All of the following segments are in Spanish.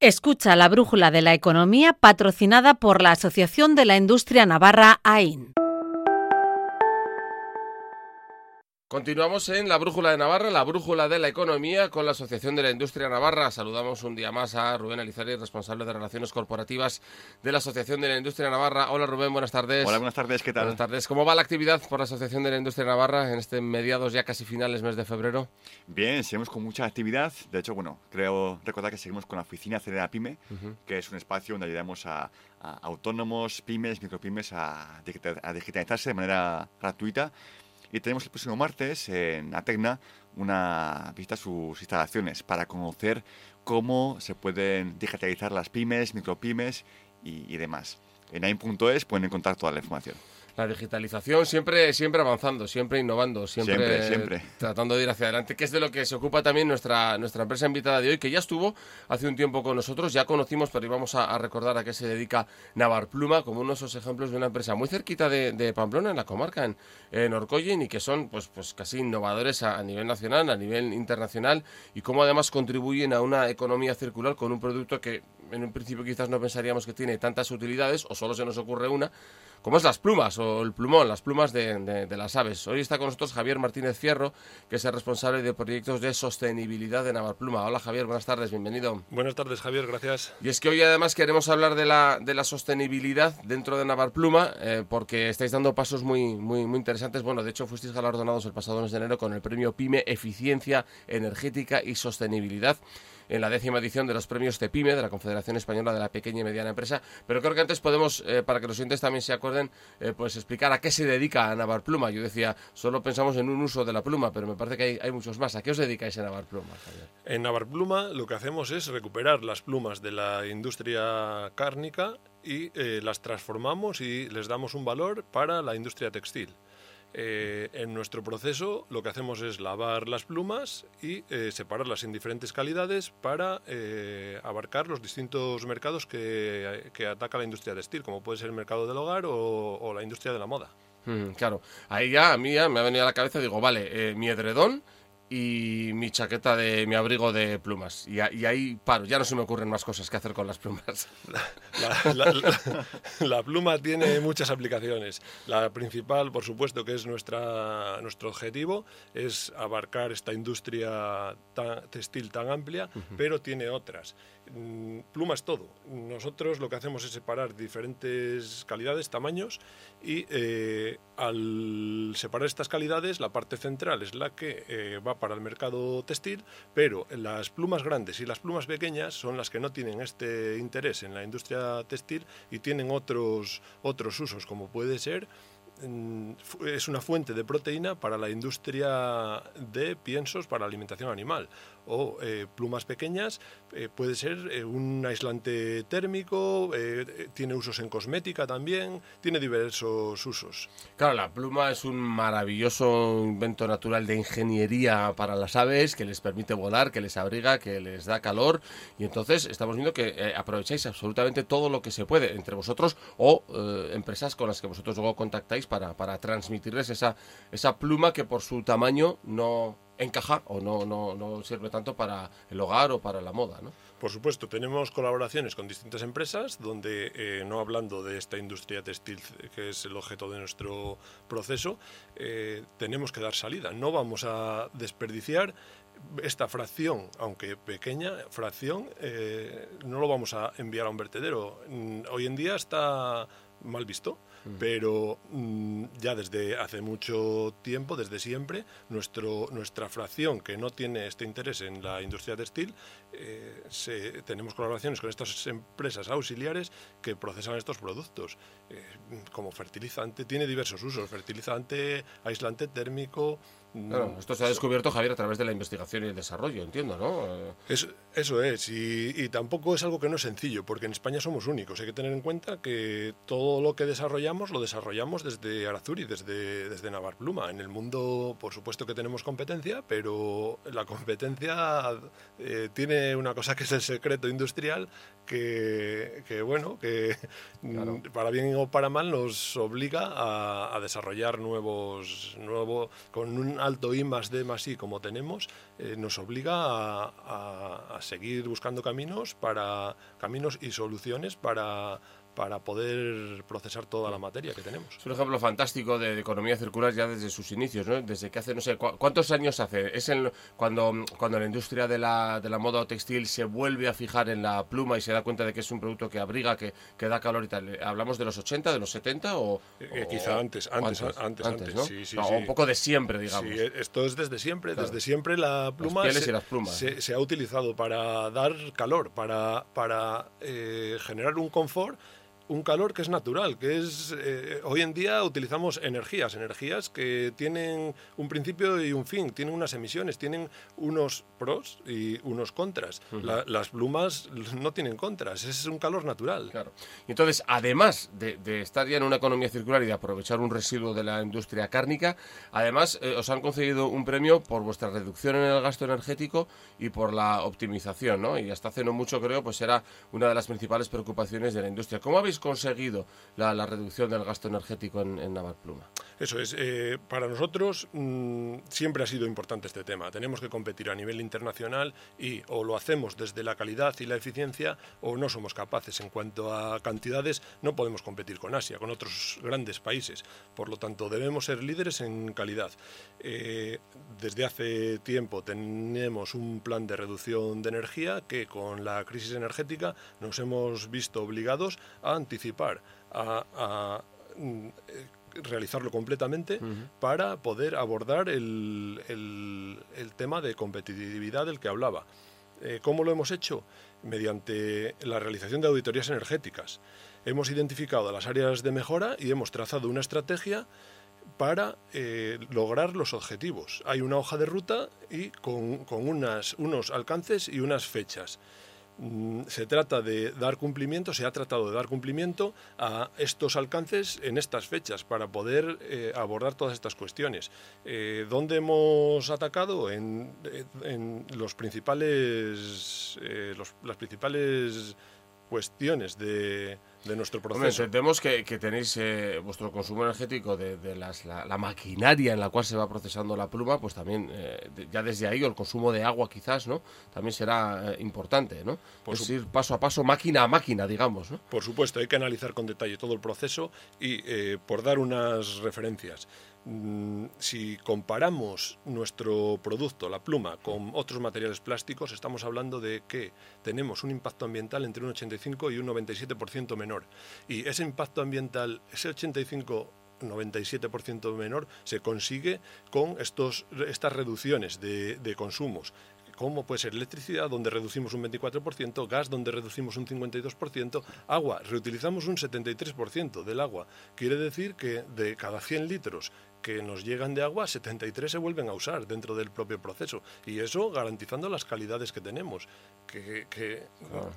Escucha la brújula de la economía patrocinada por la Asociación de la Industria Navarra AIN. Continuamos en la Brújula de Navarra, la Brújula de la Economía con la Asociación de la Industria Navarra. Saludamos un día más a Rubén Alizari, responsable de Relaciones Corporativas de la Asociación de la Industria Navarra. Hola Rubén, buenas tardes. Hola, buenas tardes, ¿qué tal? Buenas tardes. ¿Cómo va la actividad por la Asociación de la Industria Navarra en este mediados ya casi finales mes de febrero? Bien, seguimos con mucha actividad. De hecho, bueno, creo recordar que seguimos con la oficina Cedera Pyme, que es un espacio donde ayudamos a, autónomos, pymes, micropymes a, a digitalizarse de manera gratuita y tenemos el próximo martes en Atecna una visita a sus instalaciones para conocer cómo se pueden digitalizar las pymes, micropymes y, y demás. En AIM.es pueden encontrar toda la información la digitalización siempre, siempre avanzando, siempre innovando, siempre, siempre, tratando de ir hacia adelante, que es de lo que se ocupa también nuestra, nuestra empresa invitada de hoy, que ya estuvo hace un tiempo con nosotros, ya conocimos, pero íbamos a, recordar a qué se dedica Navar Pluma, como uno de esos ejemplos de una empresa muy cerquita de, Pamplona, en la comarca, en, en, Orcoyen, y que son pues, pues casi innovadores a, nivel nacional, a nivel internacional, y cómo además contribuyen a una economía circular con un producto que en un principio quizás no pensaríamos que tiene tantas utilidades, o solo se nos ocurre una, como es las plumas o el plumón, las plumas de, las aves. Hoy está con nosotros Javier Martínez Fierro, que es el responsable de proyectos de sostenibilidad de Navarpluma. Hola Javier, buenas tardes, bienvenido. Buenas tardes Javier, gracias. Y es que hoy además queremos hablar de la, de la sostenibilidad dentro de Navarpluma, eh, porque estáis dando pasos muy, muy, muy interesantes. Bueno, de hecho fuisteis galardonados el pasado mes de enero con el premio PYME Eficiencia Energética y Sostenibilidad en la décima edición de los premios CEPIME, de la Confederación Española de la Pequeña y Mediana Empresa. Pero creo que antes podemos, eh, para que los oyentes también se acuerden, eh, pues explicar a qué se dedica a Navar Pluma. Yo decía, solo pensamos en un uso de la pluma, pero me parece que hay, muchos más. ¿A qué os dedicáis en Navar Pluma, En Navar Pluma lo que hacemos es recuperar las plumas de la industria cárnica y eh, las transformamos y les damos un valor para la industria textil. Eh, en nuestro proceso lo que hacemos es lavar las plumas y eh, separarlas en diferentes calidades para eh, abarcar los distintos mercados que, ataca la industria textil, como puede ser el mercado del hogar o, la industria de la moda. Mm, claro, ahí ya a mí ya me ha venido a la cabeza, digo, vale, mi edredón y mi chaqueta de mi abrigo de plumas. Y, ahí paro, ya no se me ocurren más cosas que hacer con las plumas. La, pluma tiene muchas aplicaciones. La principal, por supuesto, que es nuestra, nuestro objetivo, es abarcar esta industria textil tan amplia, pero tiene otras. Mm, plumas todo. Nosotros lo que hacemos es separar diferentes calidades, tamaños, y eh, al separar estas calidades, la parte central es la que eh, va para el mercado textil, pero las plumas grandes y las plumas pequeñas son las que no tienen este interés en la industria textil y tienen otros, otros usos, como puede ser es una fuente de proteína para la industria de piensos para alimentación animal o eh, plumas pequeñas, eh, puede ser eh, un aislante térmico, tiene usos en cosmética también, tiene diversos usos. Claro, la pluma es un maravilloso invento natural de ingeniería para las aves que les permite volar, que les abriga, que les da calor y entonces estamos viendo que aprovecháis absolutamente todo lo que se puede entre vosotros o empresas con las que vosotros luego contactáis para, para transmitirles esa, esa pluma que por su tamaño no encaja o no, no, no sirve tanto para el hogar o para la moda, ¿no? Por supuesto, tenemos colaboraciones con distintas empresas donde, eh, no hablando de esta industria textil que es el objeto de nuestro proceso, eh, tenemos que dar salida. No vamos a desperdiciar esta fracción, aunque pequeña fracción, eh, no lo vamos a enviar a un vertedero. Mm, hoy en día está mal visto pero mm, ya desde hace mucho tiempo, desde siempre, nuestro, nuestra fracción que no tiene este interés en la industria textil, eh, tenemos colaboraciones con estas empresas auxiliares que procesan estos productos. Eh, como fertilizante, tiene diversos usos, fertilizante, aislante térmico, Claro, esto se ha descubierto, Javier, a través de la investigación y el desarrollo, entiendo, ¿no? Es, eso es, y, tampoco es algo que no es sencillo, porque en España somos únicos. Hay que tener en cuenta que todo lo que desarrollamos desarrollamos, lo desarrollamos desde Arazuri, desde, desde Navarpluma. En el mundo, por supuesto que tenemos competencia, pero la competencia eh, tiene una cosa que es el secreto industrial que, que bueno, que mm, para bien o para mal nos obliga a, a desarrollar nuevos, nuevo, con un alto I más D más I como tenemos, eh, nos obliga a, a- a seguir buscando caminos para caminos y soluciones para para poder procesar toda la materia que tenemos. Es un ejemplo fantástico de, de economía circular ya desde sus inicios, ¿no? Desde que hace, no sé, ¿cu- ¿cuántos años hace? Es en, cuando, cuando la industria de la, de la moda o textil se vuelve a fijar en la pluma y se da cuenta de que es un producto que abriga, que, que da calor y tal. ¿Hablamos de los 80, de los 70 o...? Eh, o- quizá antes, antes, antes, antes, ¿no? sí, sí, No, sí. Un poco de siempre, digamos. Sí, eh, esto es desde siempre. Claro. Desde siempre la pluma se, y las plumas. se- se ha utilizado para dar calor, para, para eh, generar un confort, un calor que es natural, que es eh, hoy en día utilizamos energías, energías que tienen un principio y un fin, tienen unas emisiones, tienen unos pros y unos contras. La- las plumas no tienen contras, es un calor natural. Claro. Entonces, además de, de estar ya en una economía circular y de aprovechar un residuo de la industria cárnica, además eh, os han concedido un premio por vuestra reducción en el gasto energético y por la optimización, ¿no? Y hasta hace no mucho, creo, pues era una de las principales preocupaciones de la industria. ¿Cómo habéis conseguido la, la reducción del gasto energético en, en? Eso es, eh, para nosotros mm, siempre ha sido importante este tema. Tenemos que competir a nivel internacional y o lo hacemos desde la calidad y la eficiencia o no somos capaces. En cuanto a cantidades, no podemos competir con Asia, con otros grandes países. Por lo tanto, debemos ser líderes en calidad. Eh, desde hace tiempo tenemos un plan de reducción de energía que con la crisis energética nos hemos visto obligados a anticipar, a, a, mm, eh, realizarlo completamente para poder abordar el, el- el tema de competitividad del que hablaba. Eh, ¿Cómo lo hemos hecho? Mediante la realización de auditorías energéticas. Hemos identificado las áreas de mejora y hemos trazado una estrategia para eh, lograr los objetivos. Hay una hoja de ruta y con, con unas, unos alcances y unas fechas. Mm, Se trata de dar cumplimiento, se ha tratado de dar cumplimiento a estos alcances en estas fechas para poder eh, abordar todas estas cuestiones. Eh, ¿Dónde hemos atacado? En, eh, los principales, las principales cuestiones de, de nuestro Hombre, proceso. entendemos que, que tenéis eh, vuestro consumo energético de, de las, la, la maquinaria en la cual se va procesando la pluma, pues también eh, de- ya desde ahí, o el consumo de agua quizás, ¿no? También será eh, importante, ¿no? Por es ir paso a paso, máquina a máquina, digamos, ¿no? Por supuesto, hay que analizar con detalle todo el proceso y por dar unas referencias. Mm, Si comparamos nuestro producto, la pluma, con otros materiales plásticos, estamos hablando de que tenemos un impacto ambiental entre un 85 y un 97% menor. Y ese impacto ambiental, ese 85 97% menor se consigue con estos, estas reducciones de, de consumos como puede ser electricidad, donde reducimos un 24%, gas, donde reducimos un 52%, agua, reutilizamos un 73% del agua. Quiere decir que de cada 100 litros que nos llegan de agua, 73 se vuelven a usar dentro del propio proceso. Y eso garantizando las calidades que tenemos, que, que-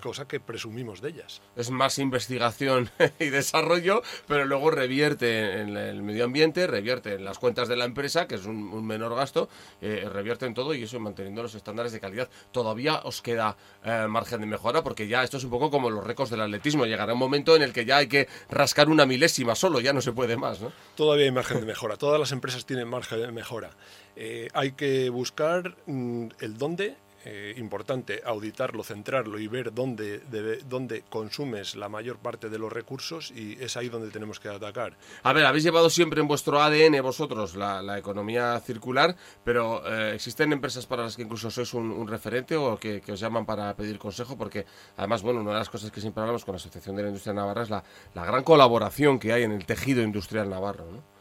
cosa que presumimos de ellas. Es más investigación y desarrollo, pero luego revierte en el medio ambiente, revierte en las cuentas de la empresa, que es un, un menor gasto, eh, revierte en todo y eso manteniendo los estándares de calidad. Todavía os queda eh, margen de mejora porque ya esto es un poco como los récords del atletismo. Llegará un momento en el que ya hay que rascar una milésima solo, ya no se puede más, ¿no? Todavía hay margen de mejora, todas las empresas tienen margen de mejora. Eh, hay que buscar mm, el dónde, eh, importante auditarlo, centrarlo y ver dónde, consumes la mayor parte de los recursos y es ahí donde tenemos que atacar. A ver, habéis llevado siempre en vuestro ADN vosotros la, economía circular, pero eh, ¿existen empresas para las que incluso sois un, referente o que, os llaman para pedir consejo? Porque además, bueno, una de las cosas que siempre hablamos con la Asociación de la Industria Navarra es la, gran colaboración que hay en el tejido industrial navarro.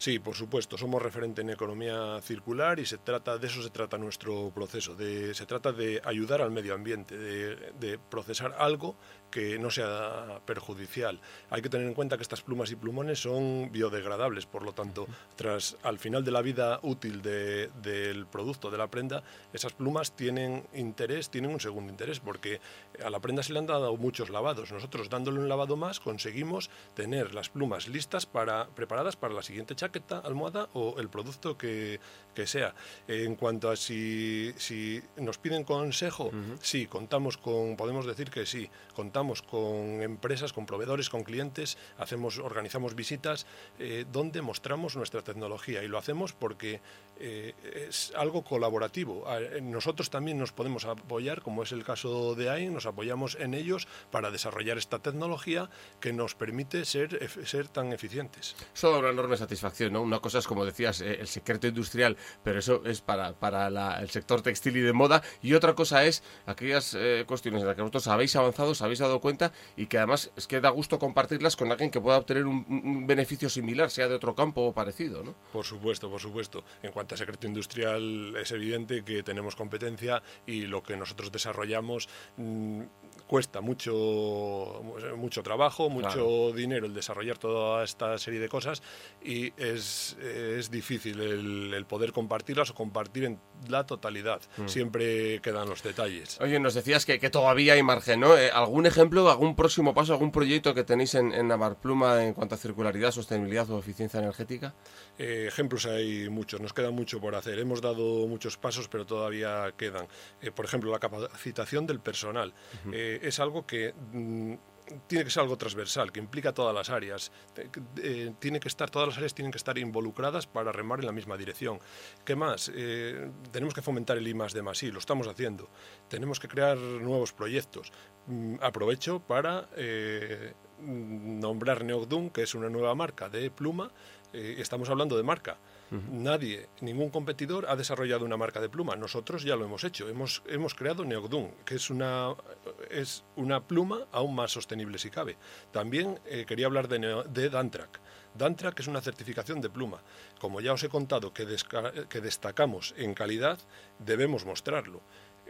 Sí, por supuesto, somos referente en economía circular y se trata de eso se trata nuestro proceso, de, se trata de ayudar al medio ambiente, de, de procesar algo que no sea perjudicial. Hay que tener en cuenta que estas plumas y plumones son biodegradables, por lo tanto, tras al final de la vida útil de- del producto, de la prenda, esas plumas tienen interés, tienen un segundo interés, porque a la prenda se le han dado muchos lavados. Nosotros dándole un lavado más conseguimos tener las plumas listas para preparadas para la siguiente chaqueta, almohada o el producto que, que sea. En cuanto a si, si nos piden consejo, sí, contamos con, podemos decir que sí, contamos con empresas, con proveedores, con clientes, hacemos, organizamos visitas eh, donde mostramos nuestra tecnología y lo hacemos porque eh, es algo colaborativo. Eh, Nosotros también nos podemos apoyar, como es el caso de AIN, nos apoyamos en ellos para desarrollar esta tecnología que nos permite ser, ser tan eficientes. Eso da una enorme satisfacción, ¿no? Una cosa es, como decías, eh, el secreto industrial, pero eso es para, para la- el sector textil y de moda. Y otra cosa es aquellas eh, cuestiones en las que vosotros habéis avanzado, os habéis dado cuenta y que además es que da gusto compartirlas con alguien que pueda obtener un, un beneficio similar, sea de otro campo o parecido, ¿no? Por supuesto, por supuesto. En cuanto a secreto industrial, es evidente que tenemos competencia y lo que nosotros desarrollamos mm, cuesta mucho, mucho trabajo, mucho Claro. dinero el desarrollar toda esta serie de cosas y es, es difícil el, el poder compartirlas o compartir en la totalidad. Siempre quedan los detalles. Oye, nos decías que, que todavía hay margen, ¿no? Eh, ¿Algún ejemplo, algún próximo paso, algún proyecto que tenéis en, en Navarpluma en cuanto a circularidad, sostenibilidad o eficiencia energética? Eh, ejemplos hay muchos, nos queda mucho por hacer. Hemos dado muchos pasos, pero todavía quedan. Eh, por ejemplo, la capacitación del personal. Es algo que mm, tiene que ser algo transversal, que implica todas las áreas. Eh, tiene que estar, todas las áreas tienen que estar involucradas para remar en la misma dirección. ¿Qué más? Eh, tenemos que fomentar el I más de más, lo estamos haciendo. Tenemos que crear nuevos proyectos. Mm, aprovecho para eh, nombrar Neogdun, que es una nueva marca de pluma. Eh, estamos hablando de marca. Nadie, ningún competidor ha desarrollado una marca de pluma. Nosotros ya lo hemos hecho. Hemos, hemos creado Neogdun, que es una, es una pluma aún más sostenible si cabe. También eh, quería hablar de, Neo- de Dantrack. Dantrack es una certificación de pluma. Como ya os he contado que, que destacamos en calidad, debemos mostrarlo.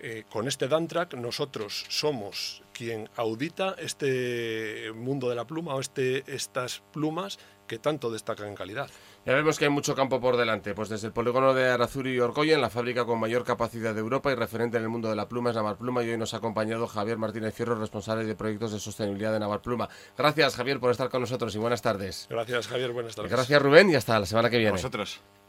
Eh, con este Dantrack nosotros somos quien audita este mundo de la pluma o este, estas plumas que tanto destacan en calidad. Ya vemos que hay mucho campo por delante, pues desde el polígono de Arazuri y Orgoyen, la fábrica con mayor capacidad de Europa y referente en el mundo de la pluma es Navarpluma y hoy nos ha acompañado Javier Martínez Fierro, responsable de proyectos de sostenibilidad de Navarpluma. Gracias Javier por estar con nosotros y buenas tardes. Gracias, Javier. Buenas tardes. Gracias Rubén y hasta la semana que A viene. vosotros.